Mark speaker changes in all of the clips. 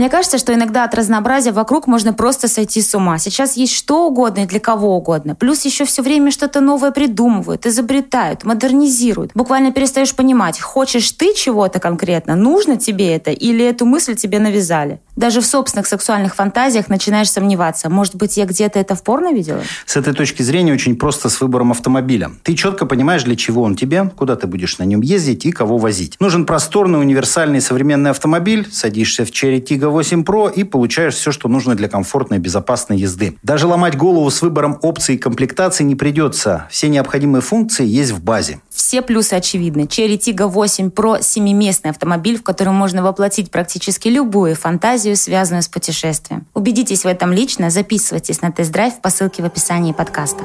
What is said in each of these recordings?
Speaker 1: Мне кажется, что иногда от разнообразия вокруг можно просто сойти с ума. Сейчас есть что угодно и для кого угодно. Плюс еще все время что-то новое придумывают, изобретают, модернизируют. Буквально перестаешь понимать, хочешь ты чего-то конкретно, нужно тебе это или эту мысль тебе навязали. Даже в собственных сексуальных фантазиях начинаешь сомневаться. Может быть, я где-то это в порно видела?
Speaker 2: С этой точки зрения очень просто с выбором автомобиля. Ты четко понимаешь, для чего он тебе, куда ты будешь на нем ездить и кого возить. Нужен просторный, универсальный современный автомобиль, садишься в Cherry Tiggo 8 Pro и получаешь все, что нужно для комфортной безопасной езды. Даже ломать голову с выбором опций и комплектаций не придется. Все необходимые функции есть в базе.
Speaker 1: Все плюсы очевидны. Cherry Tiggo 8 Pro – семиместный автомобиль, в котором можно воплотить практически любую фантазию, связанную с путешествием. Убедитесь в этом лично, записывайтесь на тест-драйв по ссылке в описании подкаста.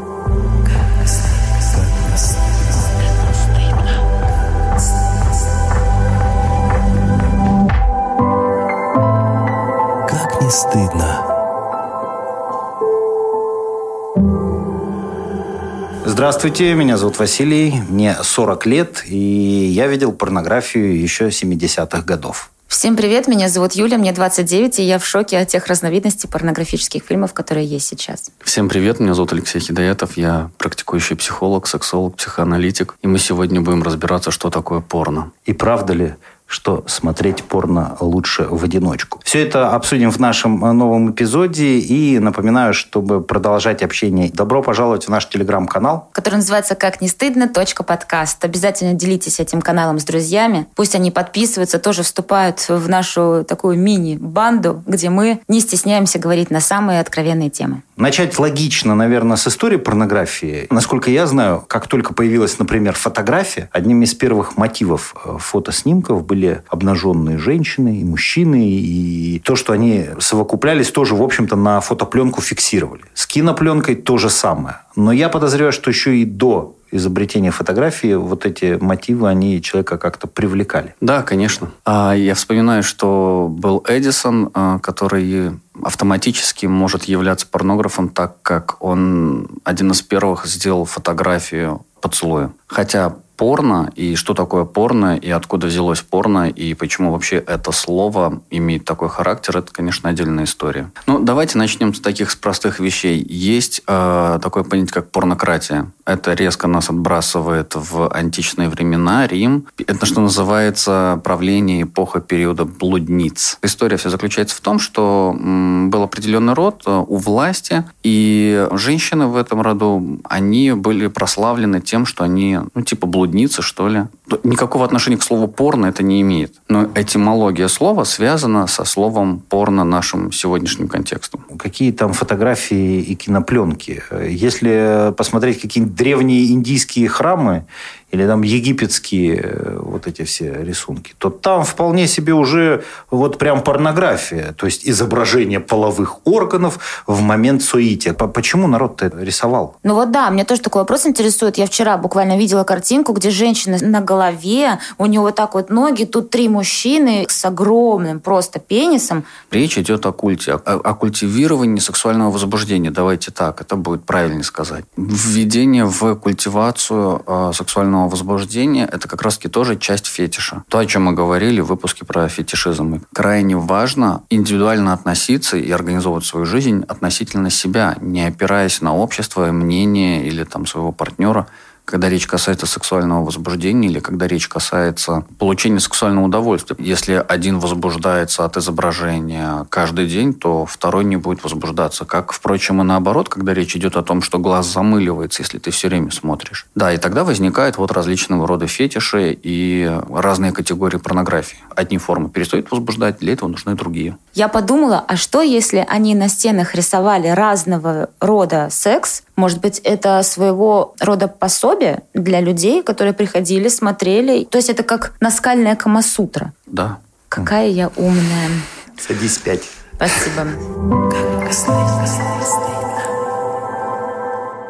Speaker 3: Как не стыдно.
Speaker 2: Здравствуйте, меня зовут Василий, мне 40 лет, и я видел порнографию еще 70-х годов.
Speaker 1: Всем привет, меня зовут Юля, мне 29, и я в шоке от тех разновидностей порнографических фильмов, которые есть сейчас.
Speaker 4: Всем привет, меня зовут Алексей Хидаятов, я практикующий психолог, сексолог, психоаналитик, и мы сегодня будем разбираться, что такое порно.
Speaker 2: И правда ли, что смотреть порно лучше в одиночку. Все это обсудим в нашем э, новом эпизоде. И напоминаю, чтобы продолжать общение, добро пожаловать в наш телеграм-канал.
Speaker 1: Который называется «Как не стыдно. подкаст». Обязательно делитесь этим каналом с друзьями. Пусть они подписываются, тоже вступают в нашу такую мини-банду, где мы не стесняемся говорить на самые откровенные темы.
Speaker 2: Начать логично, наверное, с истории порнографии. Насколько я знаю, как только появилась, например, фотография, одним из первых мотивов э, фотоснимков были были обнаженные женщины и мужчины, и то, что они совокуплялись, тоже, в общем-то, на фотопленку фиксировали. С кинопленкой то же самое. Но я подозреваю, что еще и до изобретения фотографии вот эти мотивы, они человека как-то привлекали.
Speaker 4: Да, конечно. А я вспоминаю, что был Эдисон, а, который автоматически может являться порнографом, так как он один из первых сделал фотографию поцелуя. Хотя порно и что такое порно и откуда взялось порно и почему вообще это слово имеет такой характер, это, конечно, отдельная история. Ну, давайте начнем с таких простых вещей. Есть э, такое понятие, как порнократия. Это резко нас отбрасывает в античные времена, Рим. Это, что называется, правление эпоха периода блудниц. История вся заключается в том, что был определенный род э, у власти, и женщины в этом роду, они были прославлены тем, что они, ну, типа блудницы блудница, что ли. Никакого отношения к слову порно это не имеет. Но этимология слова связана со словом порно нашим сегодняшним контекстом.
Speaker 2: Какие там фотографии и кинопленки? Если посмотреть какие-нибудь древние индийские храмы или там египетские э, вот эти все рисунки, то там вполне себе уже вот прям порнография, то есть изображение половых органов в момент суити. Почему народ-то это рисовал?
Speaker 1: Ну вот да, мне тоже такой вопрос интересует. Я вчера буквально видела картинку, где женщина на голове, у нее вот так вот ноги, тут три мужчины с огромным просто пенисом.
Speaker 4: Речь идет о культе, о, о культивировании сексуального возбуждения. Давайте так, это будет правильнее сказать. Введение в культивацию э, сексуального возбуждения – это как раз-таки тоже часть фетиша. То, о чем мы говорили в выпуске про фетишизм. И крайне важно индивидуально относиться и организовывать свою жизнь относительно себя, не опираясь на общество, мнение или там своего партнера – когда речь касается сексуального возбуждения или когда речь касается получения сексуального удовольствия. Если один возбуждается от изображения каждый день, то второй не будет возбуждаться. Как, впрочем, и наоборот, когда речь идет о том, что глаз замыливается, если ты все время смотришь. Да, и тогда возникают вот различного рода фетиши и разные категории порнографии. Одни формы перестают возбуждать, для этого нужны другие.
Speaker 1: Я подумала, а что, если они на стенах рисовали разного рода секс, может быть, это своего рода пособие для людей, которые приходили, смотрели. То есть это как наскальная камасутра.
Speaker 4: Да.
Speaker 1: Какая я умная.
Speaker 2: Садись пять.
Speaker 1: Спасибо.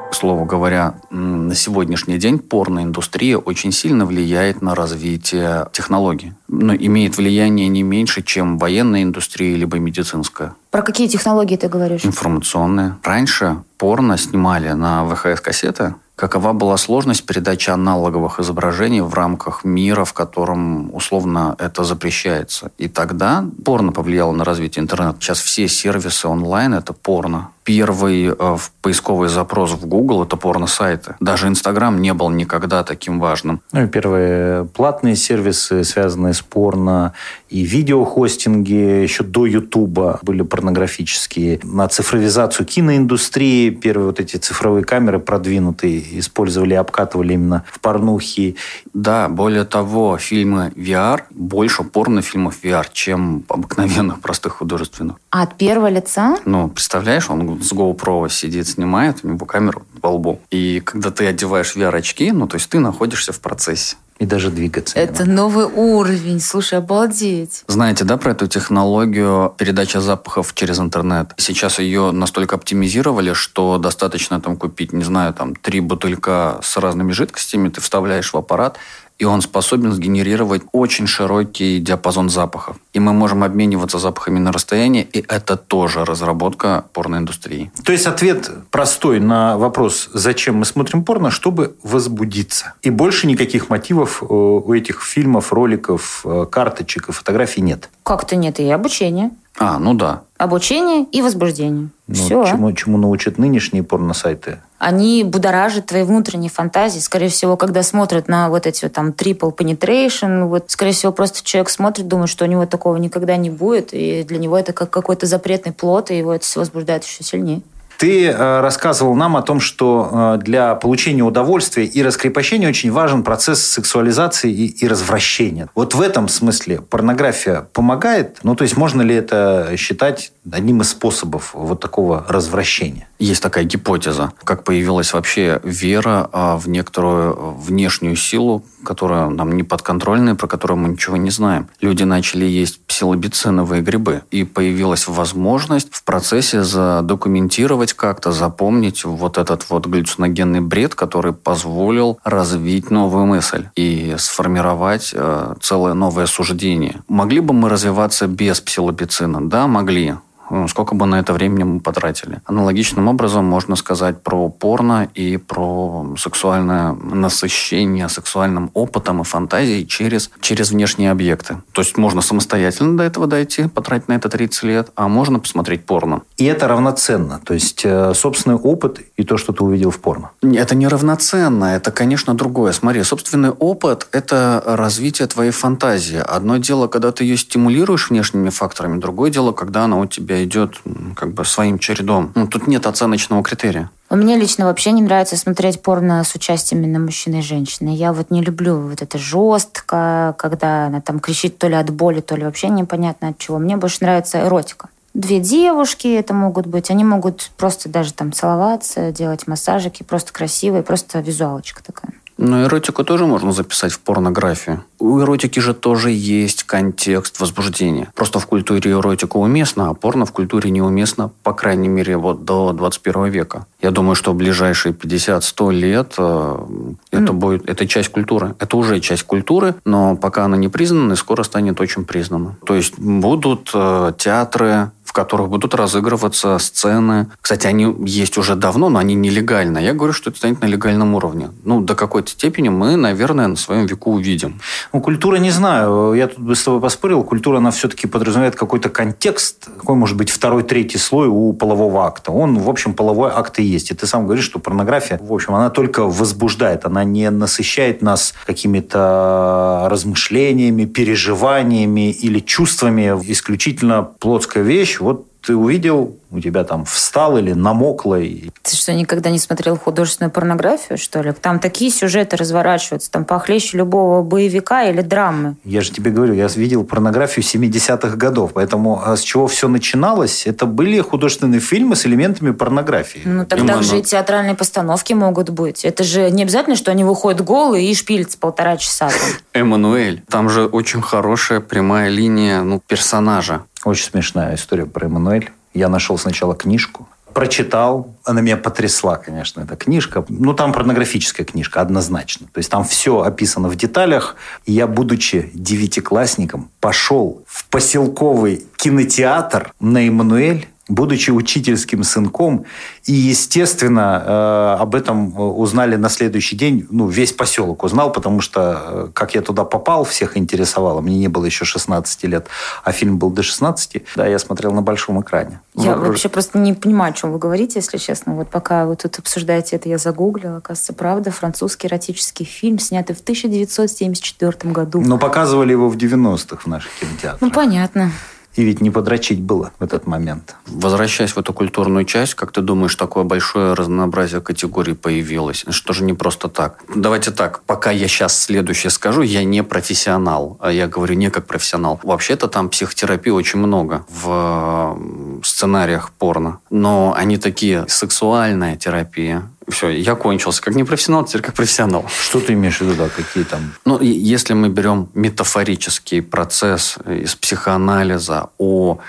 Speaker 4: К слову говоря, на сегодняшний день порноиндустрия очень сильно влияет на развитие технологий. Но имеет влияние не меньше, чем военная индустрия либо медицинская.
Speaker 1: Про какие технологии ты говоришь?
Speaker 4: Информационные. Раньше порно снимали на ВХС-кассеты, Какова была сложность передачи аналоговых изображений в рамках мира, в котором условно это запрещается? И тогда порно повлияло на развитие интернета. Сейчас все сервисы онлайн – это порно первый э, поисковый запрос в Google – это порно-сайты. Даже Инстаграм не был никогда таким важным.
Speaker 2: Ну и первые платные сервисы, связанные с порно, и видеохостинги еще до Ютуба были порнографические. На цифровизацию киноиндустрии первые вот эти цифровые камеры продвинутые использовали, обкатывали именно в порнухи.
Speaker 4: Да, более того, фильмы VR, больше порнофильмов VR, чем обыкновенных простых художественных.
Speaker 1: А от первого лица?
Speaker 4: Ну, представляешь, он с GoPro сидит, снимает у него камеру по лбу. И когда ты одеваешь VR-очки, ну, то есть ты находишься в процессе.
Speaker 2: И даже двигаться.
Speaker 1: Это новый уровень. Слушай, обалдеть.
Speaker 4: Знаете, да, про эту технологию передачи запахов через интернет? Сейчас ее настолько оптимизировали, что достаточно там купить, не знаю, там три бутылька с разными жидкостями, ты вставляешь в аппарат, и он способен сгенерировать очень широкий диапазон запахов. И мы можем обмениваться запахами на расстоянии, и это тоже разработка порноиндустрии.
Speaker 2: То есть ответ простой на вопрос, зачем мы смотрим порно, чтобы возбудиться. И больше никаких мотивов э, у этих фильмов, роликов, э, карточек и фотографий нет.
Speaker 1: Как-то нет, и обучение.
Speaker 4: А, ну да.
Speaker 1: Обучение и возбуждение.
Speaker 2: Ну,
Speaker 1: Все.
Speaker 2: Чему, чему научат нынешние порно-сайты?
Speaker 1: Они будоражат твои внутренние фантазии. Скорее всего, когда смотрят на вот эти вот там triple penetration, вот, скорее всего, просто человек смотрит, думает, что у него такого никогда не будет, и для него это как какой-то запретный плод, и его это все возбуждает еще сильнее.
Speaker 2: Ты э, рассказывал нам о том, что э, для получения удовольствия и раскрепощения очень важен процесс сексуализации и, и развращения. Вот в этом смысле порнография помогает? Ну, то есть можно ли это считать одним из способов вот такого развращения?
Speaker 4: Есть такая гипотеза, как появилась вообще вера а, в некоторую внешнюю силу, которая нам не подконтрольная, про которую мы ничего не знаем. Люди начали есть псилобициновые грибы, и появилась возможность в процессе задокументировать как-то, запомнить вот этот вот галлюциногенный бред, который позволил развить новую мысль и сформировать э, целое новое суждение. Могли бы мы развиваться без псилобицина? Да, могли. Ну, сколько бы на это времени мы потратили. Аналогичным образом можно сказать про порно и про сексуальное насыщение сексуальным опытом и фантазией через, через внешние объекты. То есть можно самостоятельно до этого дойти, потратить на это 30 лет, а можно посмотреть порно.
Speaker 2: И это равноценно. То есть э, собственный опыт и то, что ты увидел в порно.
Speaker 4: Это не равноценно, это, конечно, другое. Смотри, собственный опыт – это развитие твоей фантазии. Одно дело, когда ты ее стимулируешь внешними факторами, другое дело, когда она у тебя себя идет как бы своим чередом. Ну, тут нет оценочного критерия.
Speaker 1: Мне лично вообще не нравится смотреть порно с участием именно мужчины и женщины. Я вот не люблю вот это жестко, когда она там кричит то ли от боли, то ли вообще непонятно от чего. Мне больше нравится эротика. Две девушки это могут быть. Они могут просто даже там целоваться, делать массажики. Просто красивые, просто визуалочка такая.
Speaker 4: Но эротику тоже можно записать в порнографию. У эротики же тоже есть контекст возбуждения. Просто в культуре эротика уместна, а порно в культуре неуместно, по крайней мере, вот до 21 века. Я думаю, что в ближайшие 50-100 лет э, это mm. будет, это часть культуры. Это уже часть культуры, но пока она не признана, и скоро станет очень признана. То есть будут э, театры, которых будут разыгрываться сцены. Кстати, они есть уже давно, но они нелегально. Я говорю, что это станет на легальном уровне. Ну, до какой-то степени мы, наверное, на своем веку увидим.
Speaker 2: Ну, культура, не знаю. Я тут бы с тобой поспорил. Культура, она все-таки подразумевает какой-то контекст. Какой может быть второй, третий слой у полового акта. Он, в общем, половой акт и есть. И ты сам говоришь, что порнография, в общем, она только возбуждает. Она не насыщает нас какими-то размышлениями, переживаниями или чувствами. Исключительно плотская вещь ты увидел, у тебя там встал или намокло. И...
Speaker 1: Ты что, никогда не смотрел художественную порнографию, что ли? Там такие сюжеты разворачиваются, там похлеще любого боевика или драмы.
Speaker 2: Я же тебе говорю, я видел порнографию 70-х годов, поэтому а с чего все начиналось, это были художественные фильмы с элементами порнографии.
Speaker 1: Ну, тогда Именно. уже и театральные постановки могут быть. Это же не обязательно, что они выходят голые и шпилятся полтора часа.
Speaker 4: Эммануэль, там же очень хорошая прямая линия ну, персонажа.
Speaker 2: Очень смешная история про Эммануэль. Я нашел сначала книжку, прочитал. Она меня потрясла, конечно, эта книжка. Ну, там порнографическая книжка, однозначно. То есть там все описано в деталях. И я, будучи девятиклассником, пошел в поселковый кинотеатр на Эммануэль будучи учительским сынком. И, естественно, э, об этом узнали на следующий день. Ну, весь поселок узнал, потому что, э, как я туда попал, всех интересовало. Мне не было еще 16 лет, а фильм был до 16. Да, я смотрел на большом экране.
Speaker 1: Я Вокруг... вообще просто не понимаю, о чем вы говорите, если честно. Вот пока вы тут обсуждаете это, я загуглила. Оказывается, правда, французский эротический фильм, снятый в 1974 году.
Speaker 2: Но показывали его в 90-х в наших кинотеатрах.
Speaker 1: Ну, понятно.
Speaker 2: И ведь не подрочить было в этот момент.
Speaker 4: Возвращаясь в эту культурную часть, как ты думаешь, такое большое разнообразие категорий появилось? Что же не просто так? Давайте так, пока я сейчас следующее скажу, я не профессионал. А я говорю не как профессионал. Вообще-то там психотерапии очень много в сценариях порно. Но они такие сексуальная терапия, все, я кончился. Как непрофессионал, теперь как профессионал.
Speaker 2: Что ты имеешь в виду, да, какие там?
Speaker 4: Ну, если мы берем метафорический процесс из психоанализа о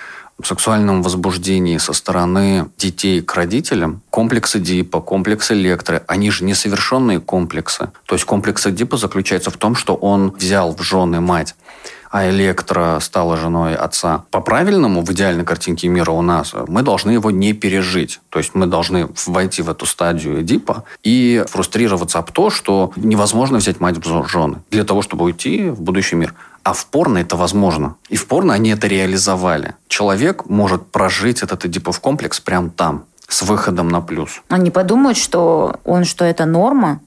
Speaker 4: сексуальном возбуждении со стороны детей к родителям, комплексы Дипа, комплексы Электры, они же несовершенные комплексы. То есть комплекс Дипа заключается в том, что он взял в жены мать а Электра стала женой отца. По-правильному, в идеальной картинке мира у нас, мы должны его не пережить. То есть мы должны войти в эту стадию Эдипа и фрустрироваться об то, что невозможно взять мать в жены для того, чтобы уйти в будущий мир. А в порно это возможно. И в порно они это реализовали. Человек может прожить этот Эдипов комплекс прямо там, с выходом на плюс.
Speaker 1: Они подумают, что он, что это норма,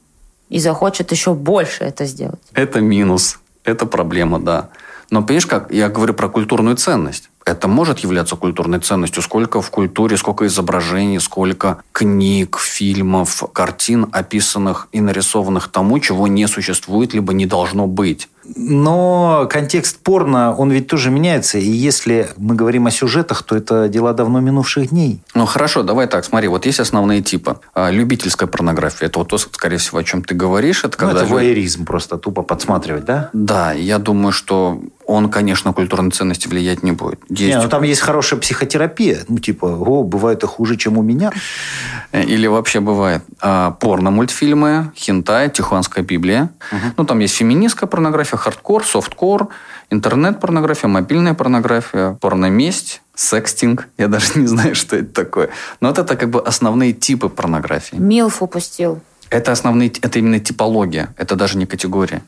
Speaker 1: и захочет еще больше это сделать.
Speaker 4: Это минус. Это проблема, да. Но понимаешь как, я говорю про культурную ценность. Это может являться культурной ценностью. Сколько в культуре, сколько изображений, сколько книг, фильмов, картин, описанных и нарисованных тому, чего не существует, либо не должно быть.
Speaker 2: Но контекст порно, он ведь тоже меняется. И если мы говорим о сюжетах, то это дела давно минувших дней.
Speaker 4: Ну хорошо, давай так, смотри, вот есть основные типы. А, любительская порнография, это вот то, скорее всего, о чем ты говоришь.
Speaker 2: Это, ну, когда это воеризм, просто тупо подсматривать, да?
Speaker 4: Да, я думаю, что он, конечно, культурной ценности влиять не будет.
Speaker 2: Есть... Не, ну там есть хорошая психотерапия. Ну, типа, о, бывает и хуже, чем у меня.
Speaker 4: Или вообще бывает а, порно-мультфильмы, хентай, Тихуанская Библия. Угу. Ну, там есть феминистская порнография, хардкор, софткор, интернет-порнография, мобильная порнография, порноместь, секстинг. Я даже не знаю, что это такое. Но вот это как бы основные типы порнографии.
Speaker 1: MILF упустил.
Speaker 4: Это основные, это именно типология, это даже не категория.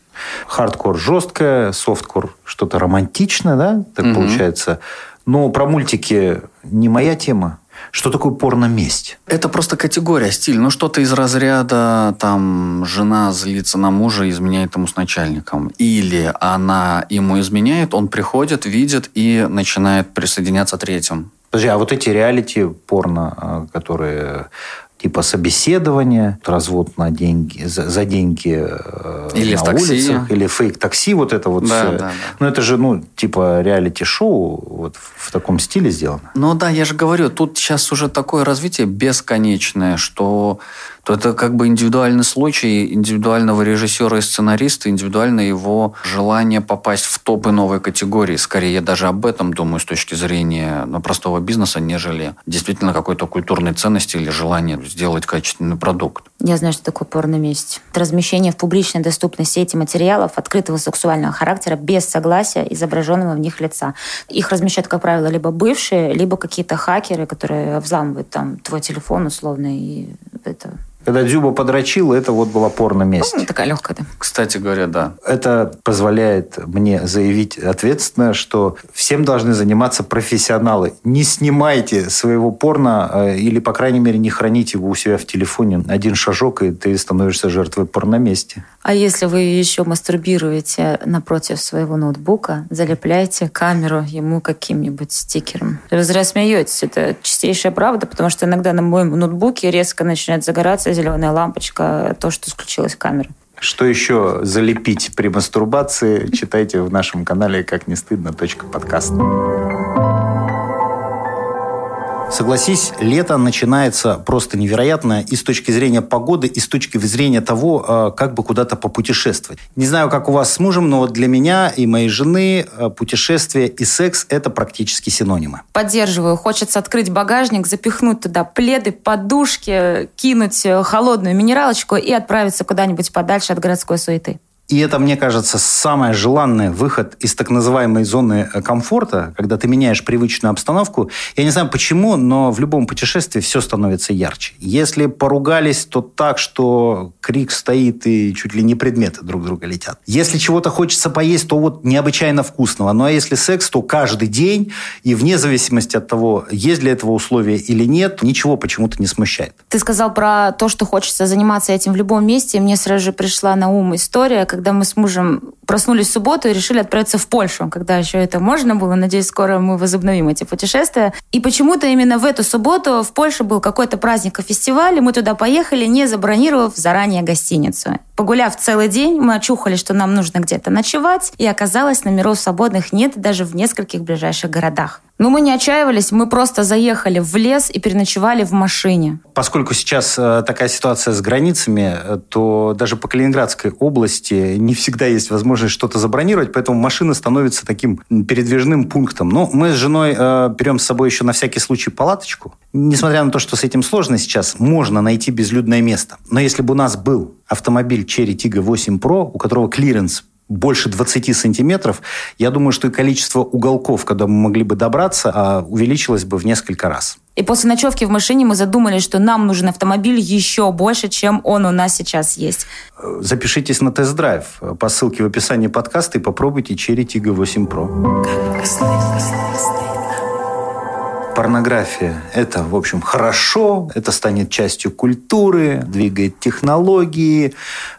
Speaker 2: Хардкор жесткое, софткор что-то романтичное, да, так угу. получается. Но про мультики не моя тема. Что такое порно-месть?
Speaker 4: Это просто категория, стиль. Ну, что-то из разряда, там, жена злится на мужа, изменяет ему с начальником. Или она ему изменяет, он приходит, видит и начинает присоединяться третьим.
Speaker 2: Подожди, а вот эти реалити порно, а, которые типа собеседования, развод на деньги, за, за деньги э,
Speaker 4: или
Speaker 2: на
Speaker 4: такси.
Speaker 2: улицах, или фейк-такси, вот это вот
Speaker 4: да, все. Да, да.
Speaker 2: Ну, это же, ну, типа реалити-шоу вот в таком стиле сделано.
Speaker 4: Ну да, я же говорю, тут сейчас уже такое развитие бесконечное, что то это как бы индивидуальный случай индивидуального режиссера и сценариста, индивидуально его желание попасть в топы новой категории. Скорее, я даже об этом думаю с точки зрения ну, простого бизнеса, нежели действительно какой-то культурной ценности или желания сделать качественный продукт.
Speaker 1: Я знаю, что такое порно-месть. Размещение в публичной доступной сети материалов открытого сексуального характера без согласия изображенного в них лица. Их размещают, как правило, либо бывшие, либо какие-то хакеры, которые взламывают там твой телефон условно, и это
Speaker 2: когда Дзюба подрочил, это вот была порно-месть.
Speaker 1: Ну, такая легкая, да.
Speaker 4: Кстати говоря, да.
Speaker 2: Это позволяет мне заявить ответственно, что всем должны заниматься профессионалы. Не снимайте своего порно э, или, по крайней мере, не храните его у себя в телефоне. Один шажок, и ты становишься жертвой порно-мести.
Speaker 1: А если вы еще мастурбируете напротив своего ноутбука, залепляйте камеру ему каким-нибудь стикером. Вы зря смеетесь. Это чистейшая правда, потому что иногда на моем ноутбуке резко начинает загораться зеленая лампочка, то, что включилась камера.
Speaker 2: Что еще залепить при мастурбации, читайте в нашем канале «Как не стыдно. Подкаст». Согласись, лето начинается просто невероятно и с точки зрения погоды, и с точки зрения того, э, как бы куда-то попутешествовать. Не знаю, как у вас с мужем, но вот для меня и моей жены э, путешествие и секс – это практически синонимы.
Speaker 1: Поддерживаю. Хочется открыть багажник, запихнуть туда пледы, подушки, кинуть э, холодную минералочку и отправиться куда-нибудь подальше от городской суеты.
Speaker 2: И это, мне кажется, самый желанный выход из так называемой зоны э, комфорта, когда ты меняешь привычную обстановку. Я не знаю почему, но в любом путешествии все становится ярче. Если поругались, то так, что крик стоит и чуть ли не предметы друг друга летят. Если чего-то хочется поесть, то вот необычайно вкусного. Ну а если секс, то каждый день, и вне зависимости от того, есть ли этого условия или нет, ничего почему-то не смущает.
Speaker 1: Ты сказал про то, что хочется заниматься этим в любом месте. Мне сразу же пришла на ум история, когда мы с мужем проснулись в субботу и решили отправиться в Польшу, когда еще это можно было. Надеюсь, скоро мы возобновим эти путешествия. И почему-то именно в эту субботу в Польше был какой-то праздник и фестиваль, и мы туда поехали, не забронировав заранее гостиницу. Погуляв целый день, мы очухались, что нам нужно где-то ночевать, и оказалось, номеров свободных нет даже в нескольких ближайших городах. Но мы не отчаивались, мы просто заехали в лес и переночевали в машине.
Speaker 2: Поскольку сейчас э, такая ситуация с границами, э, то даже по Калининградской области не всегда есть возможность что-то забронировать, поэтому машина становится таким передвижным пунктом. Но мы с женой э, берем с собой еще на всякий случай палаточку. Несмотря на то, что с этим сложно сейчас, можно найти безлюдное место. Но если бы у нас был автомобиль Chery Tiggo 8 Pro, у которого клиренс больше 20 сантиметров, я думаю, что и количество уголков, когда мы могли бы добраться, а, увеличилось бы в несколько раз.
Speaker 1: И после ночевки в машине мы задумались, что нам нужен автомобиль еще больше, чем он у нас сейчас есть.
Speaker 2: Запишитесь на тест-драйв по ссылке в описании подкаста и попробуйте Cherry Tiggo 8 Pro. Порнография – это, в общем, хорошо, это станет частью культуры, двигает технологии,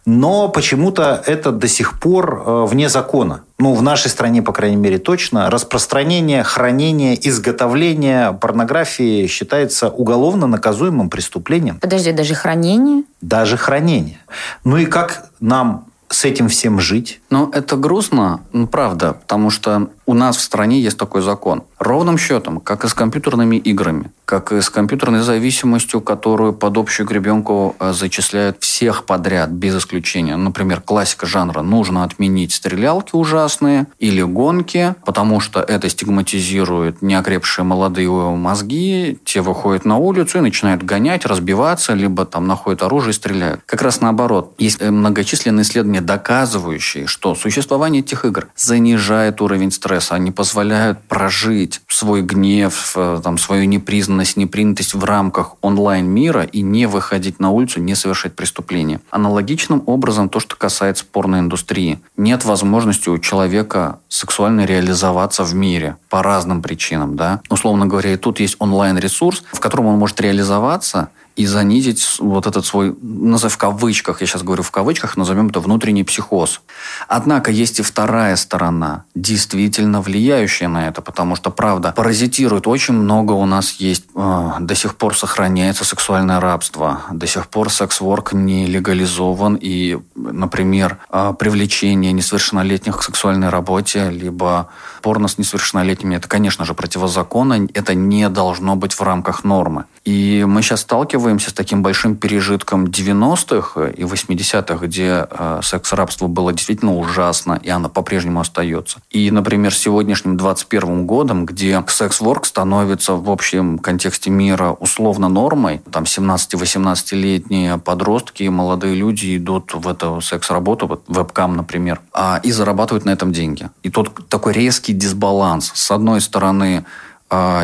Speaker 2: но почему-то это до сих пор э, вне закона. Ну, в нашей стране, по крайней мере, точно. Распространение, хранение, изготовление порнографии считается уголовно наказуемым преступлением.
Speaker 1: Подожди, даже хранение?
Speaker 2: Даже хранение. Ну и как нам с этим всем жить?
Speaker 4: Ну, это грустно, ну, правда, потому что у нас в стране есть такой закон. Ровным счетом, как и с компьютерными играми, как и с компьютерной зависимостью, которую под общую гребенку э, зачисляют всех подряд, без исключения. Например, классика жанра «нужно отменить стрелялки ужасные» или «гонки», потому что это стигматизирует неокрепшие молодые мозги, те выходят на улицу и начинают гонять, разбиваться, либо там находят оружие и стреляют. Как раз наоборот. Есть э, многочисленные исследования, доказывающие, что существование этих игр занижает уровень стресса стресса, они позволяют прожить свой гнев, э, там, свою непризнанность, непринятость в рамках онлайн-мира и не выходить на улицу, не совершать преступления. Аналогичным образом то, что касается порноиндустрии. Нет возможности у человека сексуально реализоваться в мире по разным причинам. Да? Условно говоря, и тут есть онлайн-ресурс, в котором он может реализоваться – и занизить вот этот свой, назовем в кавычках, я сейчас говорю в кавычках, назовем это внутренний психоз. Однако есть и вторая сторона, действительно влияющая на это, потому что, правда, паразитирует очень много у нас есть, э, до сих пор сохраняется сексуальное рабство, до сих пор секс-ворк не легализован, и, например, э, привлечение несовершеннолетних к сексуальной работе, либо порно с несовершеннолетними, это, конечно же, противозаконно, это не должно быть в рамках нормы. И мы сейчас сталкиваемся с таким большим пережитком 90-х и 80-х, где э, секс-рабство было действительно ужасно, и оно по-прежнему остается. И, например, сегодняшним 21 годом, где секс-ворк становится в общем контексте мира условно нормой, там 17-18-летние подростки, молодые люди идут в эту секс-работу, вот вебкам, например, а, и зарабатывают на этом деньги. И тут такой резкий дисбаланс. С одной стороны,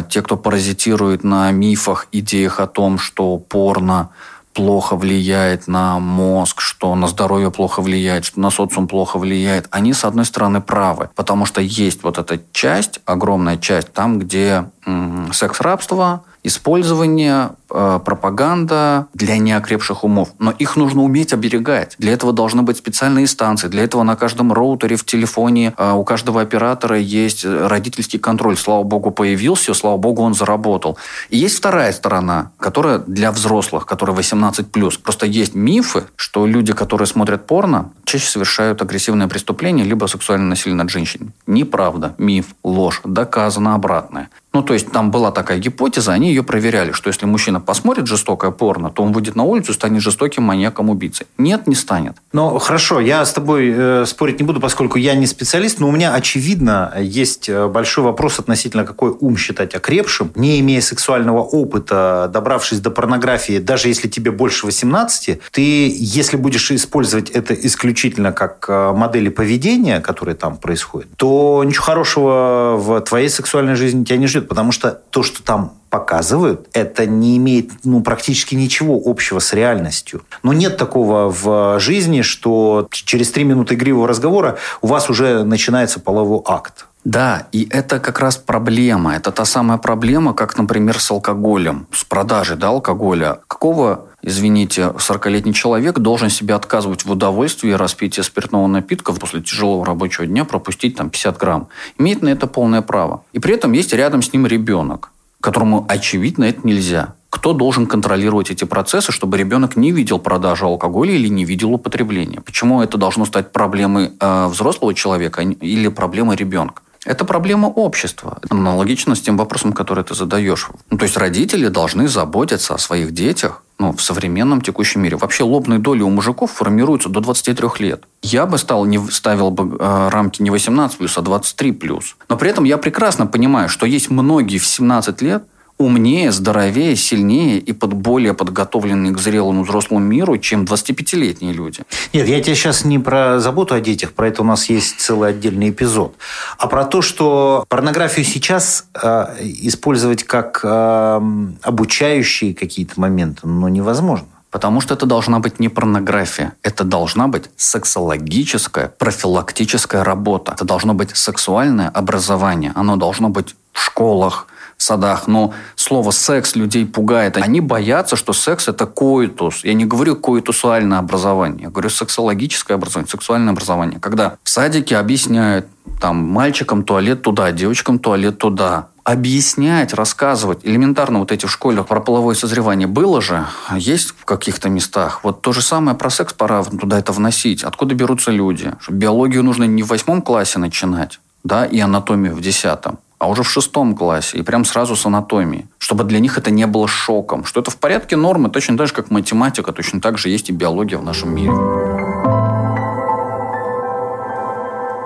Speaker 4: те, кто паразитирует на мифах, идеях о том, что порно плохо влияет на мозг, что на здоровье плохо влияет, что на социум плохо влияет, они, с одной стороны, правы. Потому что есть вот эта часть, огромная часть, там, где секс-рабство, использование, пропаганда для неокрепших умов. Но их нужно уметь оберегать. Для этого должны быть специальные станции. Для этого на каждом роутере в телефоне э, у каждого оператора есть родительский контроль. Слава богу, появился, слава богу, он заработал. И есть вторая сторона, которая для взрослых, которая 18+. Просто есть мифы, что люди, которые смотрят порно, чаще совершают агрессивное преступление либо сексуальное насилие над женщиной. Неправда. Миф, ложь. Доказано обратное. Ну, то есть там была такая гипотеза, они ее проверяли, что если мужчина сильно посмотрит жестокое порно, то он выйдет на улицу и станет жестоким маньяком-убийцей. Нет, не станет.
Speaker 2: Ну, хорошо, я с тобой э, спорить не буду, поскольку я не специалист, но у меня, очевидно, есть э, большой вопрос относительно, какой ум считать окрепшим. Не имея сексуального опыта, добравшись до порнографии, даже если тебе больше 18, ты, если будешь использовать это исключительно как э, модели поведения, которые там происходят, то ничего хорошего в твоей сексуальной жизни тебя не ждет, потому что то, что там показывают, это не имеет ну, практически ничего общего с реальностью. Но нет такого в жизни, что через три минуты игривого разговора у вас уже начинается половой акт.
Speaker 4: Да, и это как раз проблема. Это та самая проблема, как, например, с алкоголем, с продажей да, алкоголя. Какого, извините, 40-летний человек должен себе отказывать в удовольствии распития спиртного напитка после тяжелого рабочего дня пропустить там 50 грамм? Имеет на это полное право. И при этом есть рядом с ним ребенок которому очевидно это нельзя. Кто должен контролировать эти процессы, чтобы ребенок не видел продажу алкоголя или не видел употребления? Почему это должно стать проблемой э, взрослого человека или проблемой ребенка? Это проблема общества. Аналогично с тем вопросом, который ты задаешь. Ну, то есть родители должны заботиться о своих детях ну, в современном текущем мире. Вообще лобные доли у мужиков формируются до 23 лет. Я бы стал, не, ставил бы э, рамки не 18 плюс, а 23 плюс. Но при этом я прекрасно понимаю, что есть многие в 17 лет, умнее, здоровее, сильнее и под более подготовленные к зрелому взрослому миру, чем 25-летние люди.
Speaker 2: Нет, я тебе сейчас не про заботу о детях, про это у нас есть целый отдельный эпизод, а про то, что порнографию сейчас э, использовать как э, обучающие какие-то моменты, ну, невозможно.
Speaker 4: Потому что это должна быть не порнография. Это должна быть сексологическая, профилактическая работа. Это должно быть сексуальное образование. Оно должно быть в школах, садах, но слово «секс» людей пугает. Они боятся, что секс – это коитус. Я не говорю коитусуальное образование, я говорю сексологическое образование, сексуальное образование. Когда в садике объясняют там мальчикам туалет туда, девочкам туалет туда. Объяснять, рассказывать элементарно вот эти в школе про половое созревание было же, есть в каких-то местах. Вот то же самое про секс пора туда это вносить. Откуда берутся люди? Биологию нужно не в восьмом классе начинать, да, и анатомию в десятом, а уже в шестом классе, и прям сразу с анатомией, чтобы для них это не было шоком, что это в порядке нормы, точно так же, как математика, точно так же есть и биология в нашем мире.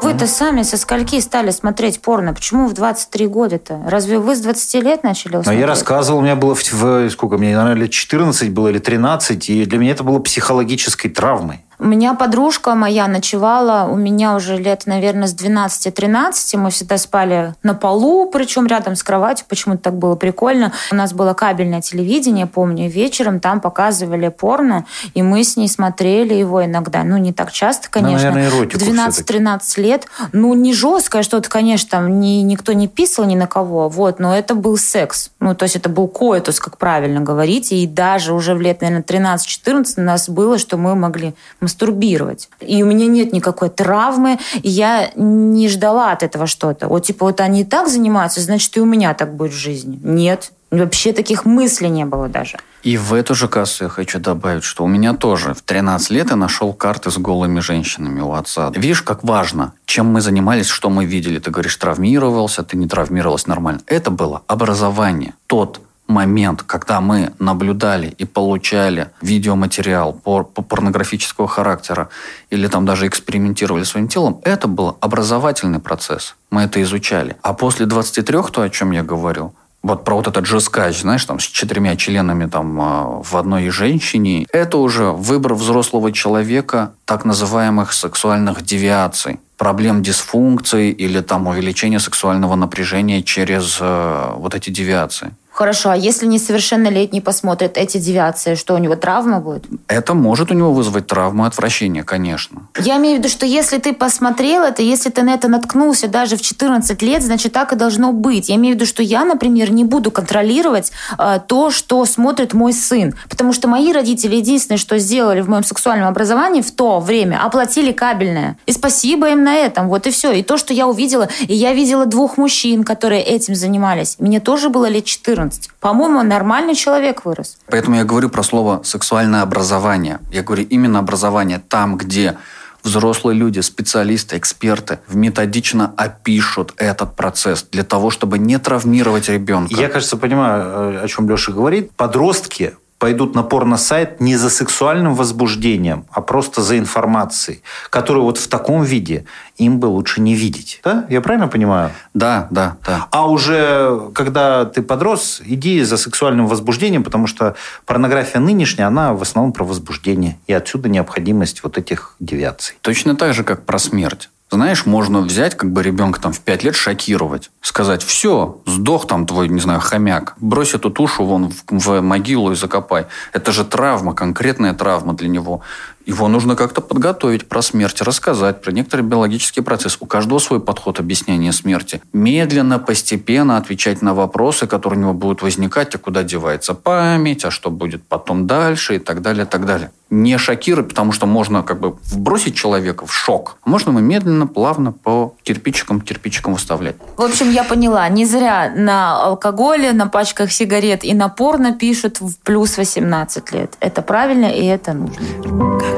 Speaker 1: Вы-то сами со скольки стали смотреть порно? Почему в 23 года-то? Разве вы с 20 лет начали смотреть?
Speaker 2: Но я рассказывал, у меня было в, в сколько, мне, наверное, лет 14 было или 13, и для меня это было психологической травмой.
Speaker 1: У меня подружка моя ночевала, у меня уже лет, наверное, с 12-13. Мы всегда спали на полу, причем рядом с кроватью. Почему-то так было прикольно. У нас было кабельное телевидение, помню, вечером там показывали порно, и мы с ней смотрели его иногда. Ну, не так часто, ну, конечно.
Speaker 2: Ну, наверное, в
Speaker 1: 12-13 лет. Ну, не жесткое что-то, конечно, там ни, никто не писал ни на кого, вот, но это был секс. Ну, то есть это был коэтус, как правильно говорить. И даже уже в лет, наверное, 13-14 у нас было, что мы могли мастурбировать. И у меня нет никакой травмы, и я не ждала от этого что-то. Вот типа вот они и так занимаются, значит и у меня так будет в жизни. Нет. Вообще таких мыслей не было даже.
Speaker 4: И в эту же кассу я хочу добавить, что у меня тоже в 13 лет я нашел карты с голыми женщинами у отца. Видишь, как важно, чем мы занимались, что мы видели. Ты говоришь, травмировался, ты не травмировался нормально. Это было образование. Тот момент, когда мы наблюдали и получали видеоматериал по, по порнографического характера или там даже экспериментировали своим телом, это был образовательный процесс. Мы это изучали. А после 23, то, о чем я говорил, вот про вот этот жескач, знаешь, там с четырьмя членами там а, в одной женщине, это уже выбор взрослого человека так называемых сексуальных девиаций проблем дисфункции или там увеличения сексуального напряжения через э, вот эти девиации.
Speaker 1: Хорошо, а если несовершеннолетний посмотрит эти девиации, что у него травма будет?
Speaker 4: Это может у него вызвать травму и отвращение, конечно.
Speaker 1: Я имею в виду, что если ты посмотрел это, если ты на это наткнулся даже в 14 лет, значит, так и должно быть. Я имею в виду, что я, например, не буду контролировать э, то, что смотрит мой сын. Потому что мои родители единственное, что сделали в моем сексуальном образовании в то время, оплатили кабельное. И спасибо им на этом. Вот и все. И то, что я увидела, и я видела двух мужчин, которые этим занимались. Мне тоже было лет 14. 14. По-моему, нормальный человек вырос.
Speaker 4: Поэтому я говорю про слово «сексуальное образование». Я говорю именно образование там, где Взрослые люди, специалисты, эксперты методично опишут этот процесс для того, чтобы не травмировать ребенка.
Speaker 2: Я, кажется, понимаю, о чем Леша говорит. Подростки пойдут на порно-сайт не за сексуальным возбуждением, а просто за информацией, которую вот в таком виде им бы лучше не видеть. Да? Я правильно понимаю?
Speaker 4: Да, да, да.
Speaker 2: А уже когда ты подрос, иди за сексуальным возбуждением, потому что порнография нынешняя, она в основном про возбуждение. И отсюда необходимость вот этих девиаций.
Speaker 4: Точно так же, как про смерть. Знаешь, можно взять как бы ребенка там в 5 лет шокировать. Сказать, все, сдох там твой, не знаю, хомяк. Брось эту тушу вон в, в могилу и закопай. Это же травма, конкретная травма для него. Его нужно как-то подготовить про смерть, рассказать про некоторый биологический процесс. У каждого свой подход объяснения смерти. Медленно, постепенно отвечать на вопросы, которые у него будут возникать, а куда девается память, а что будет потом дальше и так далее, и так далее. Не шокировать, потому что можно как бы вбросить человека в шок. Можно ему медленно, плавно по кирпичикам, кирпичикам выставлять.
Speaker 1: В общем, я поняла, не зря на алкоголе, на пачках сигарет и на порно пишут в плюс 18 лет. Это правильно и это нужно.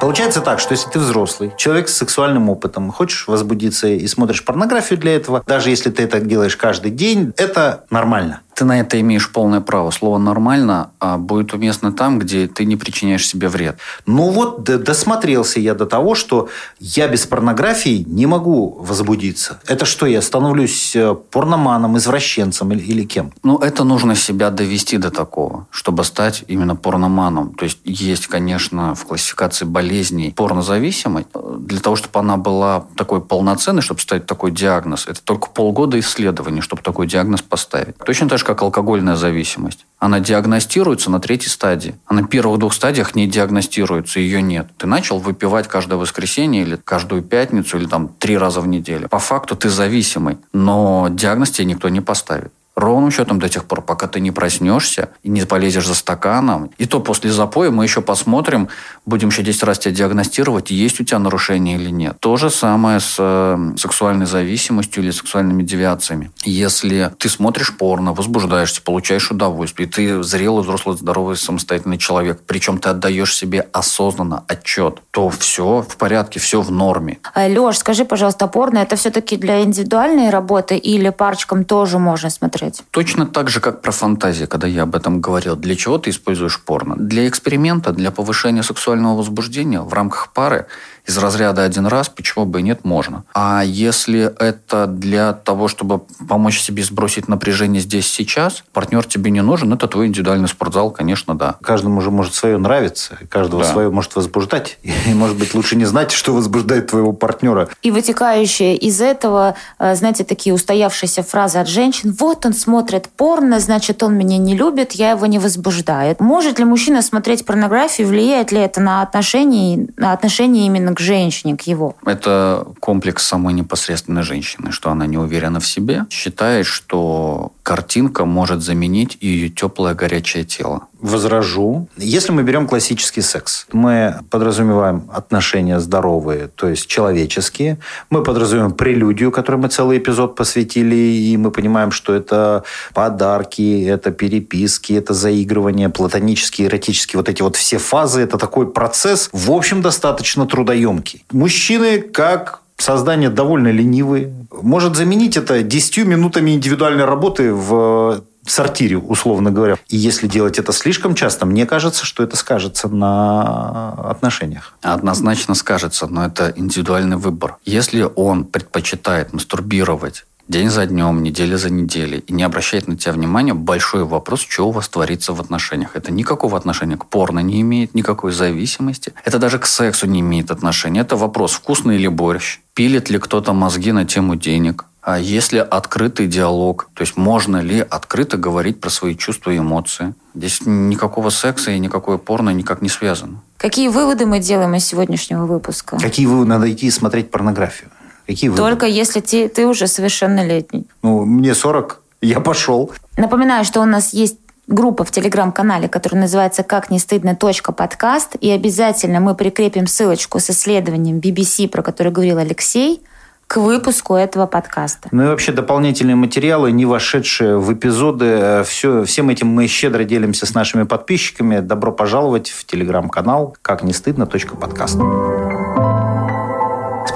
Speaker 2: Получается так, что если ты взрослый, человек с сексуальным опытом, хочешь возбудиться и смотришь порнографию для этого, даже если ты это делаешь каждый день, это нормально.
Speaker 4: Ты на это имеешь полное право. Слово «нормально» а, будет уместно там, где ты не причиняешь себе вред.
Speaker 2: Ну вот, досмотрелся я до того, что я без порнографии не могу возбудиться. Это что, я становлюсь э, порноманом, извращенцем или, или кем?
Speaker 4: Ну, это нужно себя довести до такого, чтобы стать именно порноманом. То есть, есть, конечно, в классификации болезней порнозависимой. Для того, чтобы она была такой полноценной, чтобы ставить такой диагноз, это только полгода исследований, чтобы такой диагноз поставить. Точно так же, как алкогольная зависимость. Она диагностируется на третьей стадии. А на первых двух стадиях не диагностируется, ее нет. Ты начал выпивать каждое воскресенье или каждую пятницу, или там три раза в неделю. По факту ты зависимый, но диагноз тебе никто не поставит. Ровным счетом до тех пор, пока ты не проснешься и не полезешь за стаканом. И то после запоя мы еще посмотрим, будем еще 10 раз тебя диагностировать, есть у тебя нарушение или нет. То же самое с э, сексуальной зависимостью или сексуальными девиациями. Если ты смотришь порно, возбуждаешься, получаешь удовольствие, и ты зрелый, взрослый, здоровый, самостоятельный человек, причем ты отдаешь себе осознанно отчет, то все в порядке, все в норме.
Speaker 1: А, Леш, скажи, пожалуйста, порно это все-таки для индивидуальной работы или парочкам тоже можно смотреть? Смотреть.
Speaker 4: Точно так же, как про фантазии, когда я об этом говорил. Для чего ты используешь порно? Для эксперимента, для повышения сексуального возбуждения в рамках пары из разряда один раз, почему бы и нет, можно. А если это для того, чтобы помочь себе сбросить напряжение здесь сейчас, партнер тебе не нужен, это твой индивидуальный спортзал, конечно, да.
Speaker 2: Каждому же может свое нравиться, каждого да. свое может возбуждать. И, может быть, лучше не знать, что возбуждает твоего партнера.
Speaker 1: И вытекающие из этого, э, знаете, такие устоявшиеся фразы от женщин. Вот он смотрит порно, значит, он меня не любит, я его не возбуждаю. Может ли мужчина смотреть порнографию, влияет ли это на отношения, на отношения именно к женщине, к его?
Speaker 4: Это комплекс самой непосредственной женщины, что она не уверена в себе, считает, что картинка может заменить ее теплое горячее тело.
Speaker 2: Возражу. Если мы берем классический секс, мы подразумеваем отношения здоровые, то есть человеческие. Мы подразумеваем прелюдию, которой мы целый эпизод посвятили, и мы понимаем, что это подарки, это переписки, это заигрывание, платонические, эротические, вот эти вот все фазы. Это такой процесс, в общем, достаточно трудоемкий. Мужчины, как создание довольно ленивые. Может заменить это 10 минутами индивидуальной работы в сортире, условно говоря. И если делать это слишком часто, мне кажется, что это скажется на отношениях.
Speaker 4: Однозначно скажется, но это индивидуальный выбор. Если он предпочитает мастурбировать день за днем, неделя за неделей, и не обращает на тебя внимания, большой вопрос, что у вас творится в отношениях. Это никакого отношения к порно не имеет, никакой зависимости. Это даже к сексу не имеет отношения. Это вопрос, вкусный ли борщ, пилит ли кто-то мозги на тему денег, а есть ли открытый диалог, то есть можно ли открыто говорить про свои чувства и эмоции. Здесь никакого секса и никакое порно никак не связано.
Speaker 1: Какие выводы мы делаем из сегодняшнего выпуска?
Speaker 2: Какие выводы? Надо идти смотреть порнографию. Какие
Speaker 1: выводы? Только если ты, ты уже совершеннолетний.
Speaker 2: Ну, мне 40, я пошел.
Speaker 1: Напоминаю, что у нас есть группа в телеграм-канале, которая называется «Как не стыдно. подкаст». И обязательно мы прикрепим ссылочку с исследованием BBC, про которое говорил Алексей, к выпуску этого подкаста.
Speaker 2: Ну и вообще дополнительные материалы, не вошедшие в эпизоды. Все, всем этим мы щедро делимся с нашими подписчиками. Добро пожаловать в телеграм-канал «Как не стыдно. Подкаст».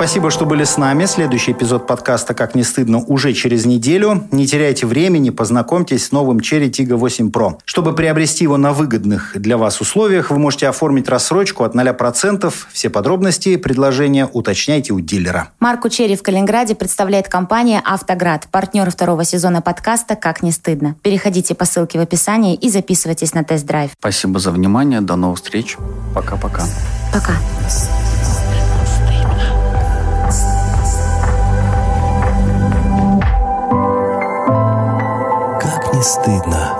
Speaker 2: Спасибо, что были с нами. Следующий эпизод подкаста «Как не стыдно» уже через неделю. Не теряйте времени, познакомьтесь с новым Cherry Tiggo 8 Pro. Чтобы приобрести его на выгодных для вас условиях, вы можете оформить рассрочку от 0%. Все подробности и предложения уточняйте у дилера.
Speaker 1: Марку Черри в Калининграде представляет компания «Автоград», партнер второго сезона подкаста «Как не стыдно». Переходите по ссылке в описании и записывайтесь на тест-драйв.
Speaker 4: Спасибо за внимание. До новых встреч. Пока-пока.
Speaker 1: Пока.
Speaker 3: Не стыдно.